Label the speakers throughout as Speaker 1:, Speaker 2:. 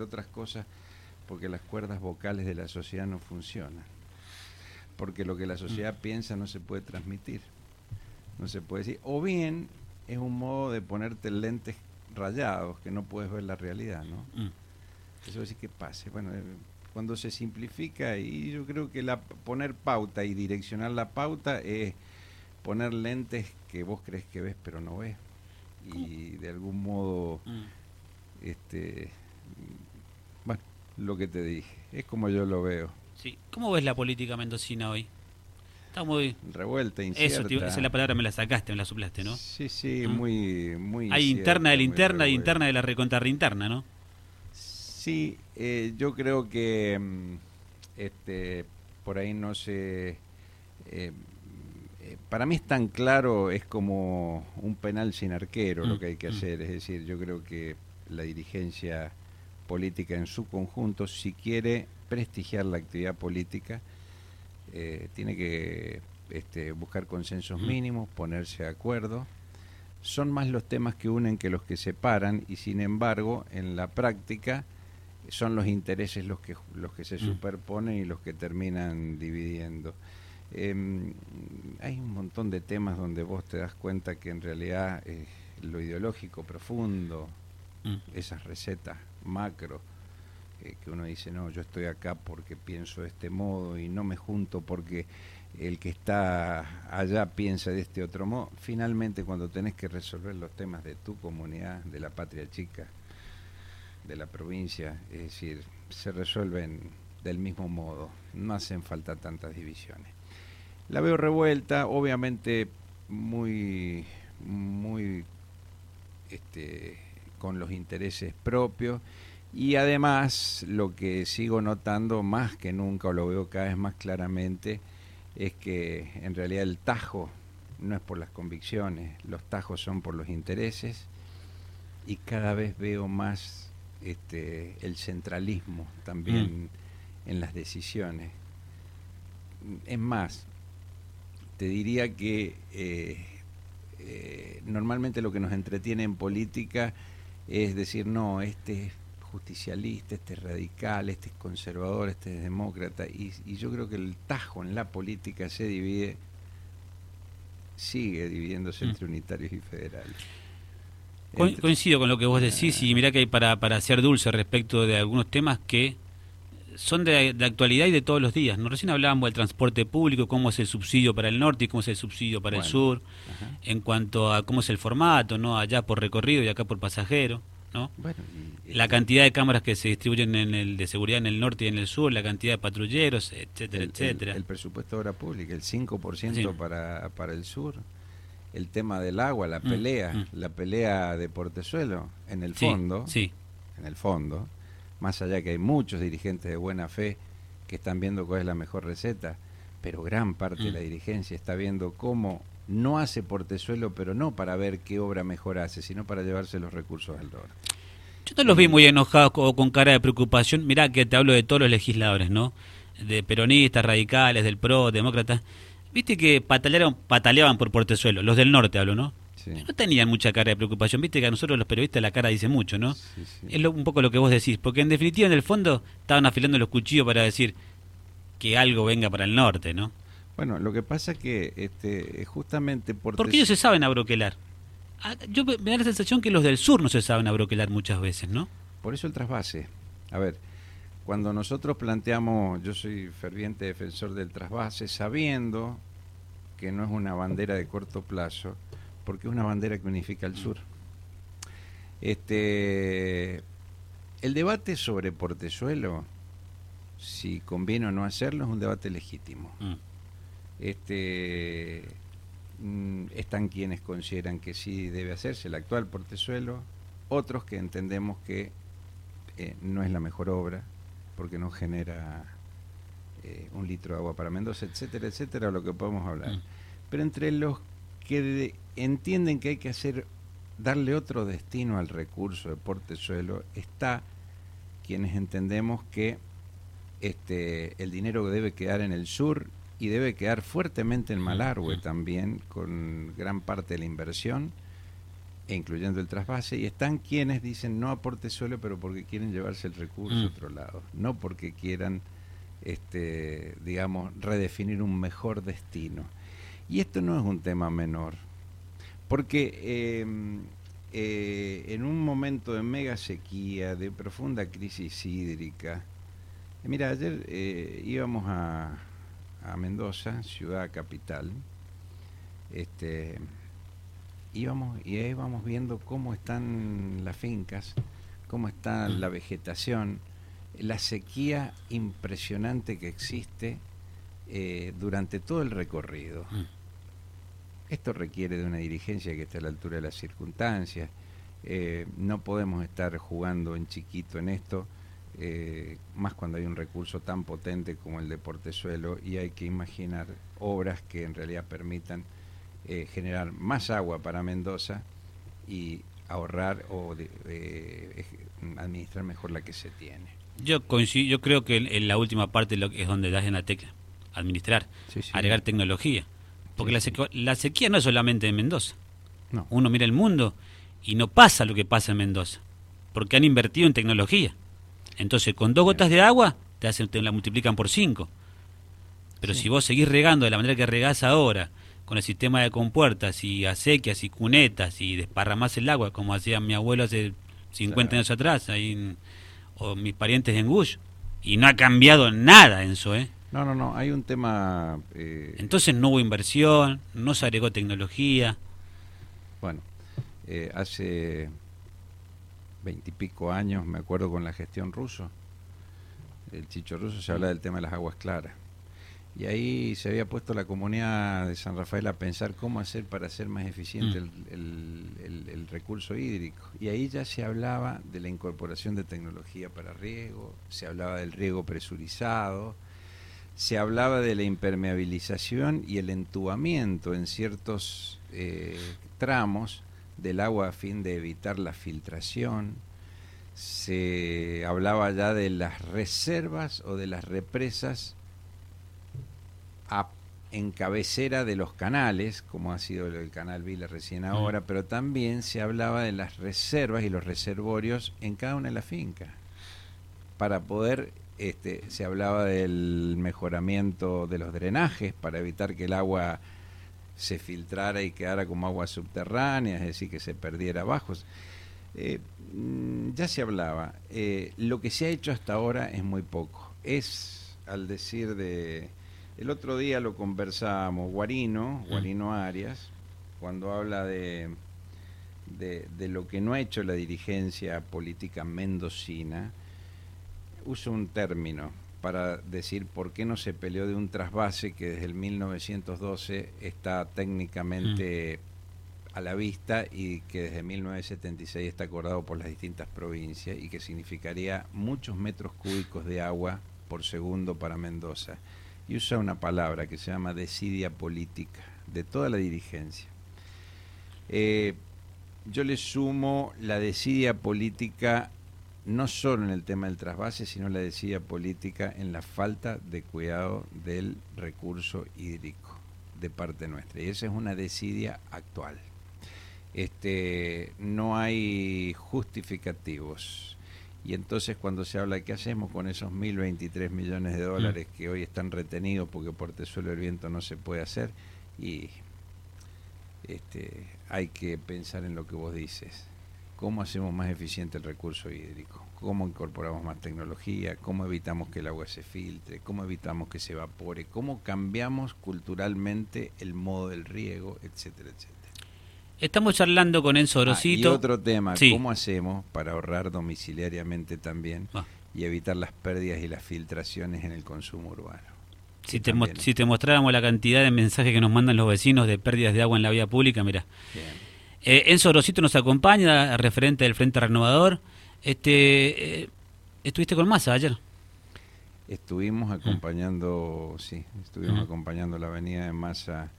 Speaker 1: entre otras cosas porque las cuerdas vocales de la sociedad no funcionan. Porque lo que la sociedad mm. piensa no se puede transmitir. No se puede decir. O bien es un modo de ponerte lentes rayados que no puedes ver la realidad, ¿no? Mm. Eso sí que pase. Bueno, eh, cuando se simplifica, y yo creo que la, poner pauta y direccionar la pauta es poner lentes que vos crees que ves pero no ves. Y de algún modo, mm. este, lo que te dije, es como yo lo veo.
Speaker 2: Sí. ¿Cómo ves la política mendocina hoy? Está muy
Speaker 1: revuelta, incierta.
Speaker 2: Eso, esa es la palabra, me la sacaste, me la suplaste, ¿no?
Speaker 1: Sí, sí, muy, muy.
Speaker 2: Hay interna de la interna y interna de la recontra interna, ¿no?
Speaker 1: Sí, eh, yo creo que mm, este, por ahí no se... Eh, eh, para mí es tan claro, es como un penal sin arquero lo mm, que hay que mm. hacer. Es decir, yo creo que la dirigencia política en su conjunto, si quiere prestigiar la actividad política, tiene que este, buscar consensos mínimos, ponerse de acuerdo. Son más los temas que unen que los que separan y sin embargo en la práctica son los intereses los que, los que se mm. superponen y los que terminan dividiendo. Em, hay un montón de temas donde vos te das cuenta que en realidad eh, lo ideológico profundo, mm. esas recetas macro, eh, que uno dice, no, yo estoy acá porque pienso de este modo y no me junto porque el que está allá piensa de este otro modo. Finalmente, cuando tenés que resolver los temas de tu comunidad, de la patria chica, de la provincia, es decir, se resuelven del mismo modo, no hacen falta tantas divisiones. La veo revuelta, obviamente muy, muy este, con los intereses propios y además lo que sigo notando más que nunca, o lo veo cada vez más claramente, es que en realidad el tajo no es por las convicciones, los tajos son por los intereses y cada vez veo más este, el centralismo también mm. en las decisiones. Es más, te diría que eh, eh, normalmente lo que nos entretiene en política es decir, no, este es justicialista, este es radical, este es conservador, este es demócrata, y, y yo creo que el tajo en la política se divide, sigue dividiéndose mm. entre unitarios y federales.
Speaker 2: Coincido con lo que vos decís y mirá que hay para, para ser dulce respecto de algunos temas que son de, actualidad y de todos los días. ¿no? Recién hablábamos del transporte público, cómo es el subsidio para el norte y cómo es el subsidio para el sur, en cuanto a cómo es el formato, ¿no? allá por recorrido y acá por pasajero. ¿no? la cantidad de cámaras que se distribuyen en el de seguridad en el norte y en el sur, la cantidad de patrulleros, etcétera, etcétera.
Speaker 1: El, presupuesto de obra pública, el 5% para, para el sur el tema del agua, la mm, pelea, mm. la pelea de Portezuelo, en el fondo,
Speaker 2: sí.
Speaker 1: en el fondo, más allá que hay muchos dirigentes de buena fe que están viendo cuál es la mejor receta, pero gran parte de la mm. dirigencia está viendo cómo no hace Portezuelo, pero no para ver qué obra mejor hace, sino para llevarse los recursos al dólar.
Speaker 2: Yo te los vi muy enojados o con cara de preocupación. Mirá que te hablo de todos los legisladores, ¿no? De peronistas, radicales, del PRO, demócratas Viste que patalearon, pataleaban por Portezuelo, los del norte hablo, ¿no? No tenían mucha cara de preocupación, viste que a nosotros los periodistas la cara dice mucho, ¿no? Es un poco lo que vos decís, porque en definitiva en el fondo estaban afilando los cuchillos para decir que algo venga para el norte, ¿no?
Speaker 1: Bueno, lo que pasa es que este, justamente
Speaker 2: Porque ellos se saben abroquelar. Ah, yo me da la sensación que los del sur no se saben abroquelar muchas veces, ¿no?
Speaker 1: Por eso el trasvase. A ver, cuando nosotros planteamos, yo soy ferviente defensor del trasvase, sabiendo que no es una bandera de corto plazo, porque es una bandera que unifica al sur. Este, el debate sobre Portezuelo, si conviene o no hacerlo, es un debate legítimo. Mm. Este, mm, están quienes consideran que sí debe hacerse el actual Portezuelo, otros que entendemos que eh, no es la mejor obra, porque no genera eh, un litro de agua para Mendoza, etcétera, etcétera, lo que podemos hablar. Mm. Pero entre los que entienden que hay que hacer, darle otro destino al recurso de portezuelo, está quienes entendemos que este, el dinero debe quedar en el sur y debe quedar fuertemente en Malargüe también, con gran parte de la inversión e incluyendo el trasvase, y están quienes dicen no aporte suelo, pero porque quieren llevarse el recurso a mm. otro lado, no porque quieran, este, digamos, redefinir un mejor destino. Y esto no es un tema menor, porque em, eh, en un momento de mega sequía, de profunda crisis hídrica, mira, ayer eh, íbamos a, a Mendoza, ciudad capital, este íbamos y ahí vamos viendo cómo están las fincas, cómo está la vegetación, la sequía impresionante que existe eh, durante todo el recorrido. Esto requiere de una dirigencia que esté a la altura de las circunstancias. Eh, no podemos estar jugando en chiquito en esto, eh, más cuando hay un recurso tan potente como el de Portezuelo y hay que imaginar obras que en realidad permitan eh, generar más agua para Mendoza y ahorrar o administrar mejor la que se tiene.
Speaker 2: Yo coincido, yo creo que en, la última parte es donde das en la tecla, administrar, agregar tecnología. Porque la, sequía, la, sequía no es solamente en Mendoza. No. Uno mira el mundo y no pasa lo que pasa en Mendoza, porque han invertido en tecnología. Entonces, con dos gotas de agua, te, hacen, te la multiplican por cinco. Pero si vos seguís regando de la manera que regás ahora, con el sistema de compuertas y acequias y cunetas y desparramás el agua como hacía mi abuelo hace 50 años atrás ahí o mis parientes en Gush y no ha cambiado nada en eso, ¿eh?
Speaker 1: No, no, no, hay un tema...
Speaker 2: Eh... Entonces no hubo inversión, no se agregó tecnología.
Speaker 1: Bueno, eh, hace veintipico años, me acuerdo con la gestión ruso, el chicho ruso se habla del tema de las aguas claras. Y ahí se había puesto la comunidad de San Rafael a pensar cómo hacer para hacer más eficiente mm. el, recurso hídrico. Y ahí ya se hablaba de la incorporación de tecnología para riego, se hablaba del riego presurizado, se hablaba de la impermeabilización y el entubamiento en ciertos eh, tramos del agua a fin de evitar la filtración. Se hablaba ya de las reservas o de las represas en cabecera de los canales, como ha sido el canal Vila recién ahora, pero también se hablaba de las reservas y los reservorios en cada una de las fincas. Para poder, este, se hablaba del mejoramiento de los drenajes para evitar que el agua se filtrara y quedara como agua subterránea, es decir, que se perdiera abajo. Eh, mm, ya se hablaba. Eh, lo que se ha hecho hasta ahora es muy poco. Es, al decir de el otro día lo conversábamos, Guarino, Guarino Arias, cuando habla de, de, lo que no ha hecho la dirigencia política mendocina, usa un término para decir por qué no se peleó de un trasvase que desde el 1912 está técnicamente a la vista y que desde 1976 está acordado por las distintas provincias y que significaría muchos metros cúbicos de agua por segundo para Mendoza y usa una palabra que se llama desidia política de toda la dirigencia. Eh, yo le sumo la desidia política no solo en el tema del trasvase, sino la desidia política en la falta de cuidado del recurso hídrico de parte nuestra. Y esa es una desidia actual. Este, no hay justificativos y entonces cuando se habla de qué hacemos con esos 1.023 millones de dólares mm. que hoy están retenidos porque por Tesuelo el viento no se puede hacer, y este, hay que pensar en lo que vos dices. ¿Cómo hacemos más eficiente el recurso hídrico? ¿Cómo incorporamos más tecnología? ¿Cómo evitamos que el agua se filtre? ¿Cómo evitamos que se evapore? ¿Cómo cambiamos culturalmente el modo del riego? Etcétera, etcétera.
Speaker 2: Estamos charlando con Enzo Orosito.
Speaker 1: Ah, y otro tema, ¿cómo hacemos para ahorrar domiciliariamente también ah. y evitar las pérdidas y las filtraciones en el consumo urbano?
Speaker 2: Si te, si te mostráramos la cantidad de mensajes que nos mandan los vecinos de pérdidas de agua en la vía pública, mira. Eh, Enzo Orosito nos acompaña, referente del Frente Renovador. Este, eh, ¿Estuviste con Massa ayer?
Speaker 1: Estuvimos mm. acompañando, sí, estuvimos acompañando la avenida de Massa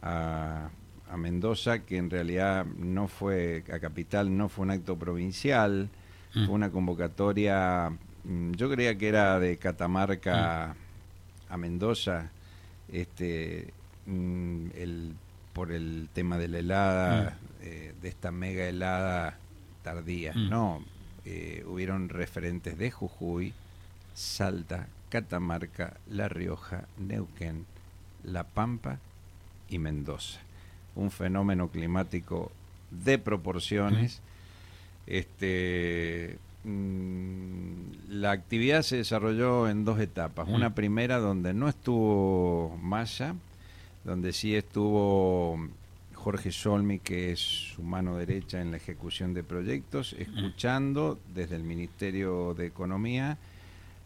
Speaker 1: a a Mendoza, que en realidad no fue, a Capital no fue un acto provincial, mm. fue una convocatoria, mm, yo creía que era de Catamarca mm. a Mendoza, este, el, por el tema de la helada, eh, de esta mega helada tardía. Mm. No, eh, hubieron referentes de Jujuy, Salta, Catamarca, La Rioja, Neuquén, La Pampa y Mendoza. Un fenómeno climático de proporciones. Este, mm, la actividad se desarrolló en dos etapas. Una primera donde no estuvo Maya, donde sí estuvo Jorge Solmi, que es su mano derecha en la ejecución de proyectos, escuchando desde el Ministerio de Economía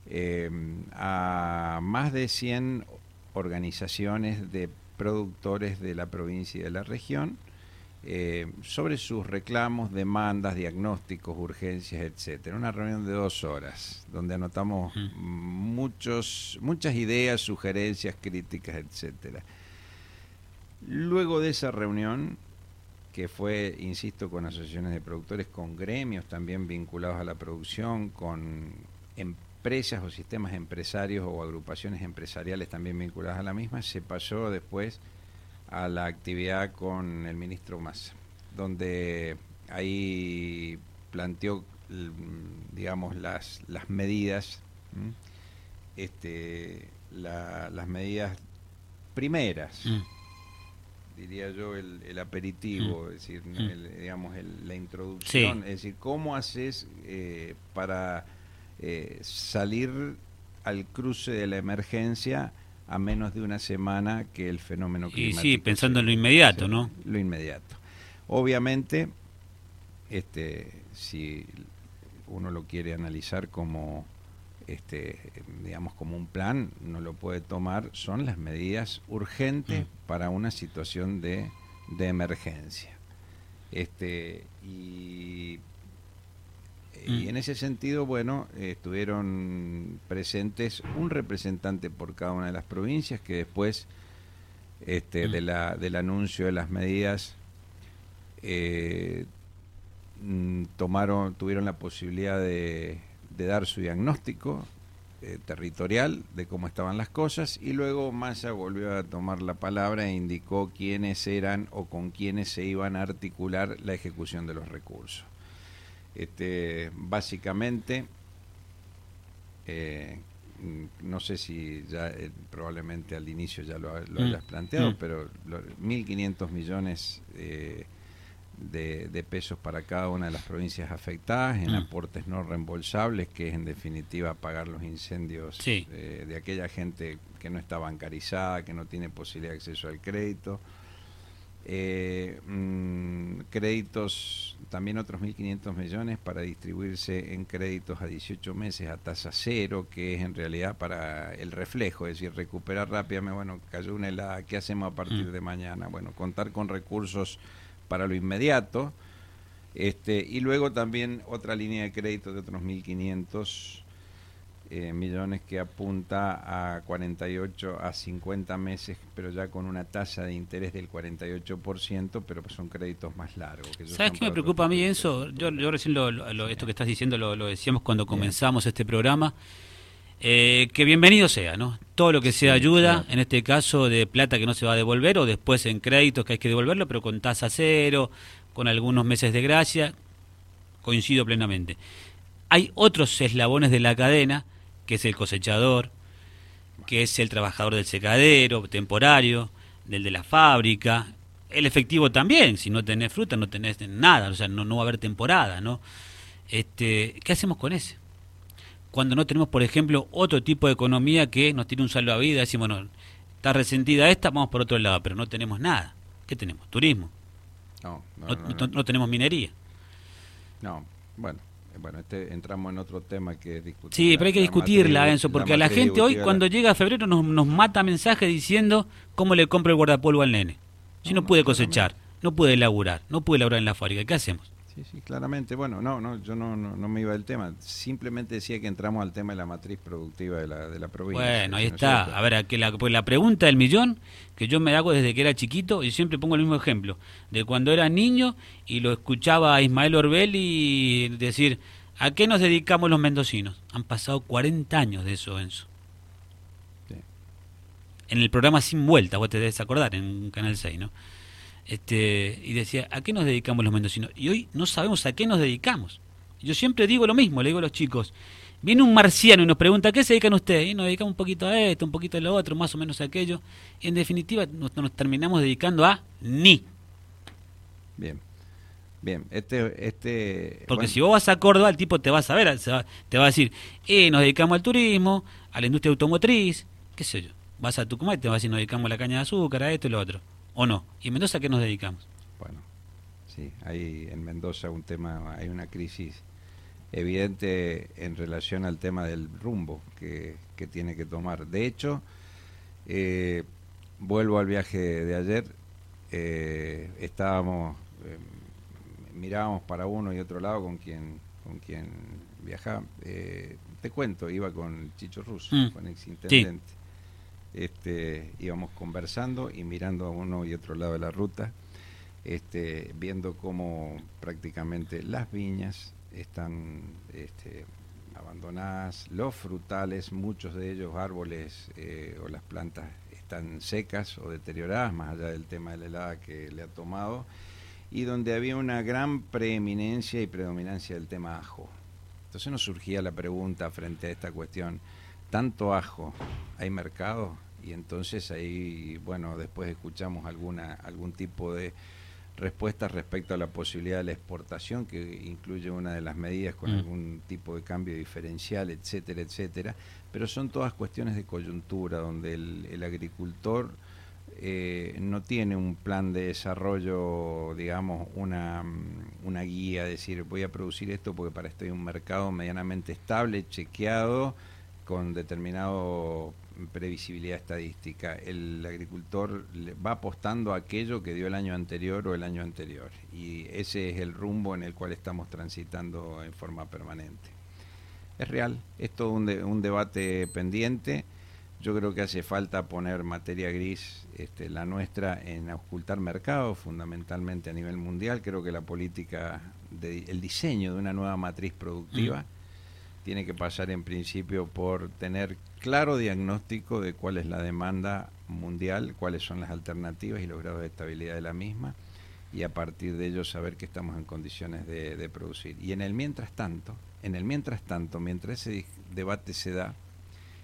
Speaker 1: eh, a más de 100 organizaciones de productores de la provincia y de la región eh, sobre sus reclamos, demandas, diagnósticos, urgencias, etcétera. Una reunión de dos horas donde anotamos muchos, muchas ideas, sugerencias, críticas, etcétera. Luego de esa reunión, que fue, insisto, con asociaciones de productores, con gremios también vinculados a la producción, con empresas o sistemas empresarios o agrupaciones empresariales también vinculadas a la misma, se pasó después a la actividad con el ministro Massa, donde ahí planteó, digamos, las, las medidas, este, las medidas primeras. Mm. Diría yo, el, aperitivo, mm. es decir, mm. digamos, la introducción, es decir, ¿cómo haces eh, para eh, salir al cruce de la emergencia a menos de una semana que el fenómeno climático.
Speaker 2: Y sí, pensando en lo inmediato, ¿no?
Speaker 1: Lo inmediato. Obviamente, este, si uno lo quiere analizar como, este, digamos, como un plan, no lo puede tomar, son las medidas urgentes mm. para una situación de, de emergencia. Este, y y mm. en ese sentido, bueno, estuvieron presentes un representante por cada una de las provincias que después este, mm. de la, del anuncio de las medidas eh, tomaron, tuvieron la posibilidad de, dar su diagnóstico eh, territorial de cómo estaban las cosas y luego Massa volvió a tomar la palabra e indicó quiénes eran o con quiénes se iban a articular la ejecución de los recursos. Este, básicamente, eh, no sé si ya eh, probablemente al inicio ya lo, mm. hayas planteado, mm. pero 1.500 millones eh, de, pesos para cada una de las provincias afectadas en mm. aportes no reembolsables, que es en definitiva pagar los incendios de aquella gente que no está bancarizada, que no tiene posibilidad de acceso al crédito. Eh, mm, créditos, también otros 1.500 millones para distribuirse en créditos a 18 meses a tasa cero, que es en realidad para el reflejo, es decir, recuperar rápidamente, bueno, cayó una helada, ¿qué hacemos a partir mm. de mañana? Bueno, contar con recursos para lo inmediato, este, y luego también otra línea de crédito de otros 1.500 eh, millones que apunta a 48 a 50 meses, pero ya con una tasa de interés del 48%, pero son créditos más largos.
Speaker 2: ¿Sabes qué me preocupa a mí, eso Yo, yo recién lo, esto que estás diciendo lo, decíamos cuando comenzamos este programa. Eh, que bienvenido sea, ¿no? Todo lo que sea ayuda, en este caso de plata que no se va a devolver o después en créditos que hay que devolverlo, pero con tasa cero, con algunos meses de gracia, coincido plenamente. Hay otros eslabones de la cadena que es el cosechador, que es el trabajador del secadero temporario, del de la fábrica, el efectivo también, si no tenés fruta no tenés nada, o sea, no, no va a haber temporada, ¿no? Este, ¿Qué hacemos con ese? Cuando no tenemos, por ejemplo, otro tipo de economía que nos tiene un salvavidas, decimos, bueno, está resentida esta, vamos por otro lado, pero no tenemos nada. ¿Qué tenemos? Turismo. no, no tenemos minería.
Speaker 1: No, bueno, bueno, este, entramos en otro tema que discutir.
Speaker 2: Sí, pero hay que discutirla, Enzo, porque a la gente hoy, cuando llega febrero, nos, nos mata mensajes diciendo cómo le compro el guardapolvo al nene. Si no, puede cosechar, no puede laburar, no puede laburar en la fábrica, ¿qué hacemos?
Speaker 1: Sí, sí, claramente. Bueno, no, no, yo no, no, me iba del tema. Simplemente decía que entramos al tema de la matriz productiva de la, de la provincia.
Speaker 2: Bueno, ahí está. a ver, que la, pues la pregunta del millón que yo me hago desde que era chiquito y siempre pongo el mismo ejemplo de cuando era niño y lo escuchaba a Ismael Orbelli decir ¿a qué nos dedicamos los mendocinos? Han pasado 40 años de eso, Enzo. En el programa Sin Vuelta, vos te debes acordar, en Canal 6, ¿no? Este, y decía, ¿a qué nos dedicamos los mendocinos? Y hoy no sabemos a qué nos dedicamos. Yo siempre digo lo mismo, le digo a los chicos, viene un marciano y nos pregunta, ¿a qué se dedican ustedes? Y nos dedicamos un poquito a esto, un poquito a lo otro, más o menos a aquello. Y en definitiva nos, terminamos dedicando a ni.
Speaker 1: Bien. Bien, este... este
Speaker 2: Porque si vos vas a Córdoba, el tipo te va a saber, te va a decir, eh, nos dedicamos al turismo, a la industria automotriz, qué sé yo. Vas a Tucumán y te vas a decir, nos dedicamos a la caña de azúcar, a esto y lo otro. ¿O no? ¿Y en Mendoza a qué nos dedicamos?
Speaker 1: Bueno, sí, hay en Mendoza un tema, hay una crisis evidente en relación al tema del rumbo que, tiene que tomar. De hecho, eh, vuelvo al viaje de ayer, eh, estábamos, eh, mirábamos para uno y otro lado con quien, con quien viajaba. te cuento, iba con Chicho Russo, mm. con ex intendente. Este, íbamos conversando y mirando a uno y otro lado de la ruta, este, viendo cómo prácticamente las viñas están este, abandonadas, los frutales, muchos de ellos árboles eh, o las plantas están secas o deterioradas, más allá del tema de la helada que le ha tomado, y donde había una gran preeminencia y predominancia del tema ajo. Entonces nos surgía la pregunta frente a esta cuestión, ¿tanto ajo hay mercado? Y entonces ahí, bueno, después escuchamos alguna, algún tipo de respuestas respecto a la posibilidad de la exportación, que incluye una de las medidas con mm. algún tipo de cambio diferencial, etcétera, etcétera. Pero son todas cuestiones de coyuntura, donde el, agricultor eh, no tiene un plan de desarrollo, digamos, una, una guía, decir, voy a producir esto porque para esto hay un mercado medianamente estable, chequeado, con determinado previsibilidad estadística. El agricultor va apostando a aquello que dio el año anterior o el año anterior. Y ese es el rumbo en el cual estamos transitando en forma permanente. Es real, es todo un, un debate pendiente. Yo creo que hace falta poner materia gris, este, la nuestra, en ocultar mercados, fundamentalmente a nivel mundial. Creo que la política, de, el diseño de una nueva matriz productiva, mm. Tiene que pasar en principio por tener claro diagnóstico de cuál es la demanda mundial, cuáles son las alternativas y los grados de estabilidad de la misma, y a partir de ello saber que estamos en condiciones de, producir. Y en el mientras tanto, en el mientras tanto, mientras ese debate se da,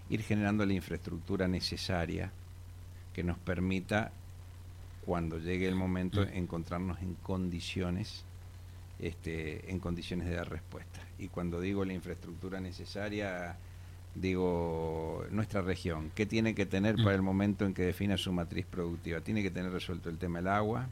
Speaker 1: ir generando la infraestructura necesaria que nos permita, cuando llegue el momento, mm. encontrarnos en condiciones este, en condiciones de dar respuesta. Y cuando digo la infraestructura necesaria, digo, nuestra región, ¿qué tiene que tener para el momento en que defina su matriz productiva? Tiene que tener resuelto el tema del agua,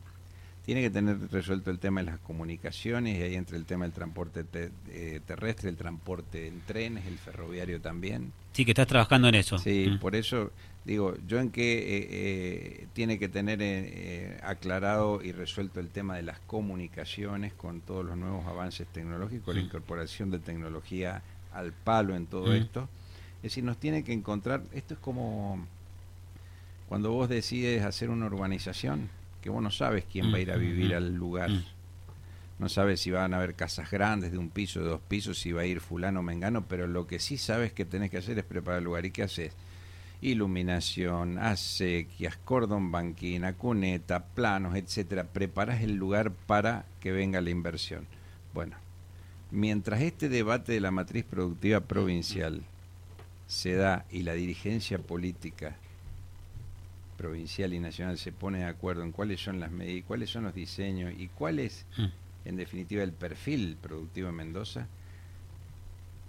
Speaker 1: tiene que tener resuelto el tema de las comunicaciones, y ahí entre el tema del transporte eh, terrestre, el transporte en trenes, el ferroviario también.
Speaker 2: Sí, que estás trabajando en eso.
Speaker 1: Sí, por eso digo, yo en qué eh, eh, tiene que tener aclarado y resuelto el tema de las comunicaciones con todos los nuevos avances tecnológicos, la incorporación de tecnología al palo en todo esto es decir, nos tiene que encontrar, esto es como cuando vos decides hacer una urbanización, que vos no sabes quién va a ir a mm, vivir mm, al lugar. Mm. No sabes si van a haber casas grandes de un piso, de dos pisos, si va a ir fulano o mengano, pero lo que sí sabes que tenés que hacer es preparar el lugar. ¿Y qué haces? Iluminación, acequias, cordón banquina, cuneta, planos, etcétera. Preparas el lugar para que venga la inversión. Bueno, mientras este debate de la matriz productiva provincial se da y la dirigencia política provincial y nacional se pone de acuerdo en cuáles son las medidas, cuáles son los diseños y cuál es, mm. en definitiva, el perfil productivo en Mendoza,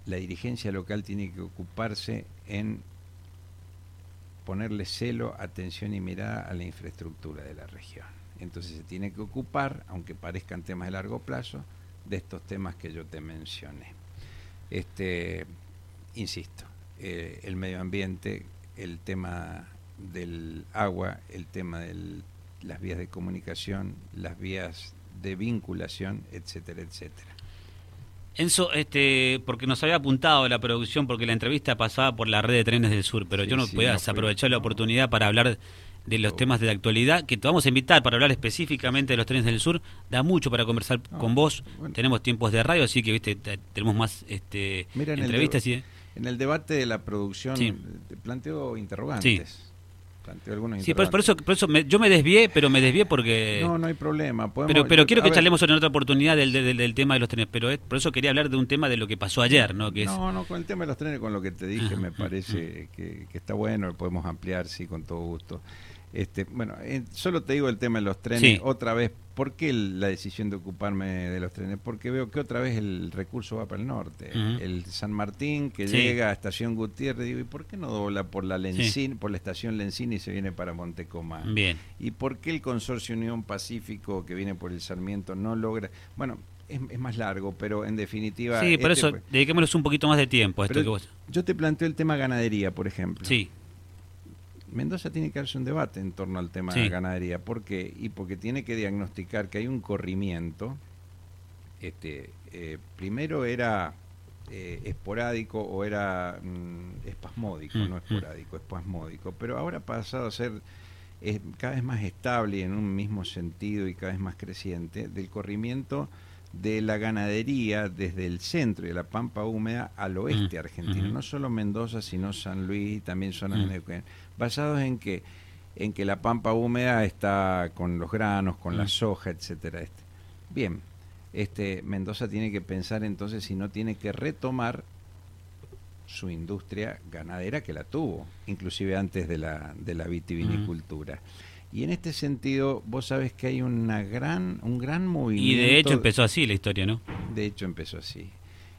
Speaker 1: la dirigencia local tiene que ocuparse en ponerle celo, atención y mirada a la infraestructura de la región. Entonces se tiene que ocupar, aunque parezcan temas de largo plazo, de estos temas que yo te mencioné. Este, insisto, eh, el medio ambiente, el tema del agua, el tema de las vías de comunicación, las vías de vinculación, etcétera, etcétera.
Speaker 2: Enzo, este, porque nos había apuntado la producción, porque la entrevista pasaba por la red de trenes del sur, pero yo no podía aprovechar la oportunidad para hablar de los temas de la actualidad, que te vamos a invitar para hablar específicamente de los trenes del sur. Da mucho para conversar con vos. Tenemos tiempos de radio, así que viste tenemos más este, entrevistas. y,
Speaker 1: en el debate de la producción planteo interrogantes. Planteó algunos
Speaker 2: Sí, por, eso, por eso yo me desvié, pero me desvié porque...
Speaker 1: No, no hay problema.
Speaker 2: pero pero quiero que charlemos en otra oportunidad del, del, tema de los trenes, pero por eso quería hablar de un tema de lo que pasó ayer, ¿no? Que
Speaker 1: no, no, con el tema de los trenes, con lo que te dije, me parece que, que está bueno, podemos ampliar, sí, con todo gusto. Este, bueno, eh, solo te digo el tema de los trenes. Otra vez, ¿por qué la decisión de ocuparme de los trenes? Porque veo que otra vez el recurso va para el norte. El San Martín que llega a Estación Gutiérrez, digo, ¿y por qué no dobla por la Lencín, por la estación Lencín y se viene para Montecomán?
Speaker 2: Bien.
Speaker 1: ¿Y por qué el consorcio Unión Pacífico que viene por el Sarmiento no logra? Bueno, es, más largo, pero en definitiva.
Speaker 2: Sí, por este eso dediquémonos un poquito más de tiempo a esto que vos.
Speaker 1: Yo te planteo el tema ganadería, por ejemplo.
Speaker 2: Sí.
Speaker 1: Mendoza tiene que darse un debate en torno al tema de la ganadería. ¿Por qué? Y porque tiene que diagnosticar que hay un corrimiento. Este, eh, primero era eh, esporádico o era mm, espasmódico, mm, no mm. esporádico, espasmódico. Pero ahora ha pasado a ser cada vez más estable y en un mismo sentido y cada vez más creciente del corrimiento de la ganadería desde el centro de la pampa húmeda al oeste argentino, no solo Mendoza, sino San Luis y también zonas de basados en que en que la pampa húmeda está con los granos, con la mm. soja, etcétera. Este. Bien, este Mendoza tiene que pensar entonces si no tiene que retomar su industria ganadera que la tuvo, inclusive antes de la, de la vitivinicultura. Y en este sentido, vos sabes que hay una gran, un gran movimiento.
Speaker 2: Y de hecho empezó así la historia, ¿no?
Speaker 1: De hecho empezó así.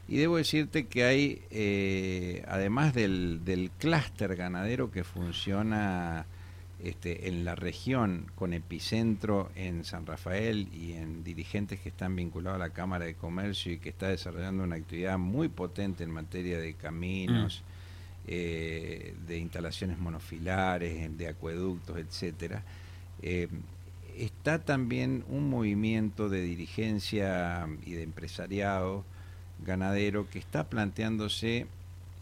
Speaker 1: Y debo decirte que hay, eh, además del, del clúster ganadero que funciona este, en la región con epicentro en San Rafael y en dirigentes que están vinculados a la Cámara de Comercio y que está desarrollando una actividad muy potente en materia de caminos, mm. eh, de instalaciones monofilares, de acueductos, etcétera. Eh, está también un movimiento de dirigencia y de empresariado ganadero que está planteándose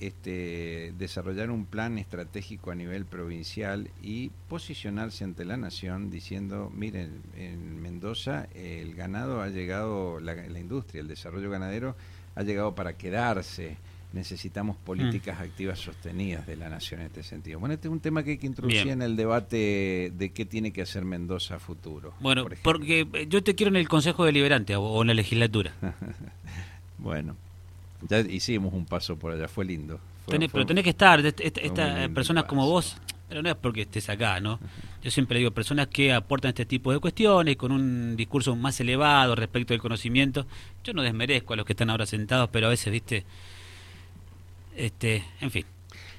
Speaker 1: este, desarrollar un plan estratégico a nivel provincial y posicionarse ante la nación diciendo, miren, en Mendoza el ganado ha llegado, la, industria, el desarrollo ganadero ha llegado para quedarse. Necesitamos políticas mm. activas sostenidas de la nación en este sentido. Bueno, este es un tema que hay que introducir en el debate de qué tiene que hacer Mendoza a futuro.
Speaker 2: Bueno, porque yo te quiero en el Consejo Deliberante o en la legislatura.
Speaker 1: Bueno, ya hicimos un paso por allá, fue lindo.
Speaker 2: pero tenés que estar, estas personas como vos, pero no es porque estés acá, ¿no? Yo siempre digo, personas que aportan este tipo de cuestiones con un discurso más elevado respecto del conocimiento. Yo no desmerezco a los que están ahora sentados, pero a veces, viste, este, en fin.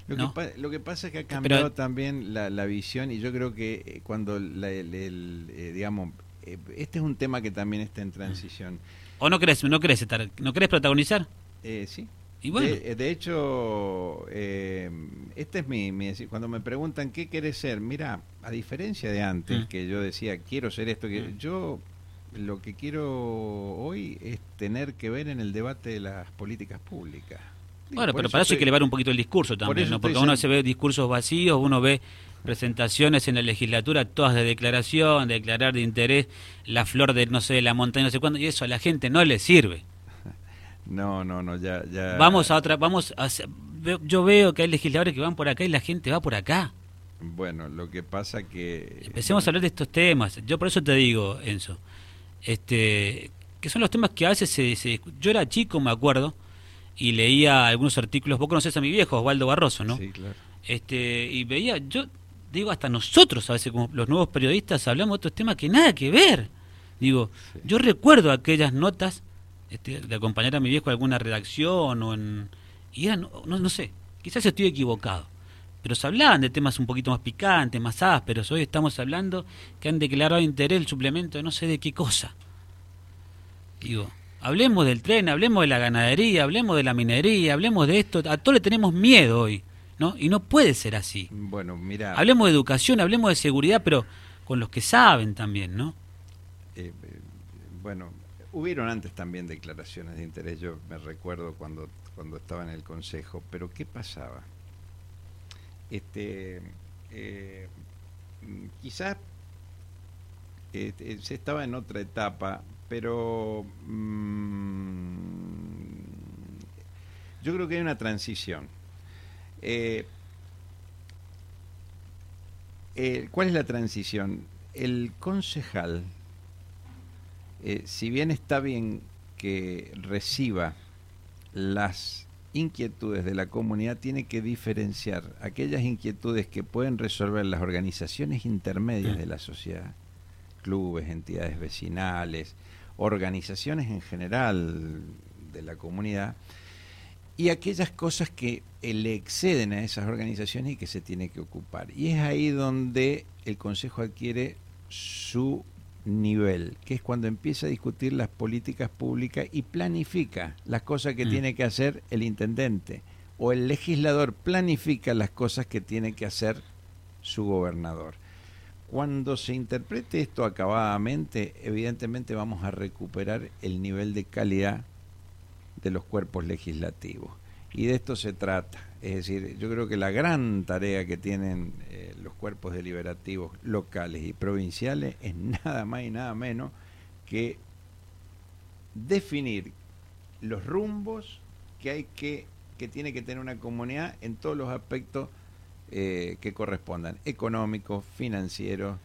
Speaker 1: Lo, que, lo que pasa es que ha cambiado también la, la, visión y yo creo que eh, cuando, eh, digamos, eh, este es un tema que también está en transición.
Speaker 2: ¿O no crees, no crees estar, no crees protagonizar?
Speaker 1: Eh, sí. ¿Y bueno? de, hecho, eh, este es mi, Cuando me preguntan qué querés ser, mira, a diferencia de antes, mm. que yo decía, quiero ser esto, que mm. yo lo que quiero hoy es tener que ver en el debate de las políticas públicas.
Speaker 2: Bueno, pero para eso hay que elevar un poquito el discurso también, ¿no? Porque uno se ve discursos vacíos, uno ve presentaciones en la legislatura, todas de declaración, declarar de interés, la flor de, no sé, la montaña, no sé cuándo, y eso a la gente no le sirve.
Speaker 1: No, no, no, ya, ya.
Speaker 2: Vamos a otra, vamos a, yo veo que hay legisladores que van por acá y la gente va por acá.
Speaker 1: Bueno, lo que pasa que...
Speaker 2: Empecemos a hablar de estos temas. Yo por eso te digo, Enzo, este, que son los temas que a veces se, se... Yo era chico, me acuerdo, y leía algunos artículos. Vos conocés a mi viejo, Osvaldo Barroso, ¿no?
Speaker 1: Sí, claro.
Speaker 2: Este, y veía, yo digo, hasta nosotros a veces como los nuevos periodistas hablamos de otros temas que nada que ver. Digo, yo recuerdo aquellas notas este, de acompañar a mi viejo en alguna redacción o en... Y eran, no, no sé, quizás estoy equivocado, pero se hablaban de temas un poquito más picantes, más ásperos. Hoy estamos hablando que han declarado interés el suplemento de no sé de qué cosa. Digo, hablemos del tren, hablemos de la ganadería, hablemos de la minería, hablemos de esto. A todos le tenemos miedo hoy. ¿no? Y no puede ser así.
Speaker 1: Bueno, mira.
Speaker 2: Hablemos de educación, hablemos de seguridad, pero con los que saben también, ¿no?
Speaker 1: Eh, eh, bueno, hubieron antes también declaraciones de interés, yo me recuerdo cuando, cuando estaba en el Consejo, pero ¿qué pasaba? Este, eh, quizás se estaba en otra etapa, pero mm, yo creo que hay una transición eh, eh, ¿cuál es la transición? El concejal, eh, si bien está bien que reciba las inquietudes de la comunidad, tiene que diferenciar aquellas inquietudes que pueden resolver las organizaciones intermedias de la sociedad, clubes, entidades vecinales, organizaciones en general de la comunidad, y aquellas cosas que le exceden a esas organizaciones y que se tiene que ocupar. Y es ahí donde el Consejo adquiere su nivel, que es cuando empieza a discutir las políticas públicas y planifica las cosas que mm. tiene que hacer el intendente o el legislador planifica las cosas que tiene que hacer su gobernador. Cuando se interprete esto acabadamente, evidentemente vamos a recuperar el nivel de calidad de los cuerpos legislativos. Y de esto se trata. Es decir, yo creo que la gran tarea que tienen eh, los cuerpos deliberativos locales y provinciales es nada más y nada menos que definir los rumbos que hay que que tiene que tener una comunidad en todos los aspectos eh, que correspondan económicos, financieros,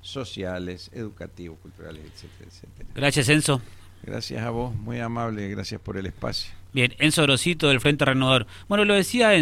Speaker 1: sociales, educativos, culturales, etcétera, etcétera.
Speaker 2: Gracias, Enzo.
Speaker 1: Gracias a vos, muy amable, gracias por el espacio.
Speaker 2: Bien, Enzo Grosito del Frente Renovador. Bueno, lo decía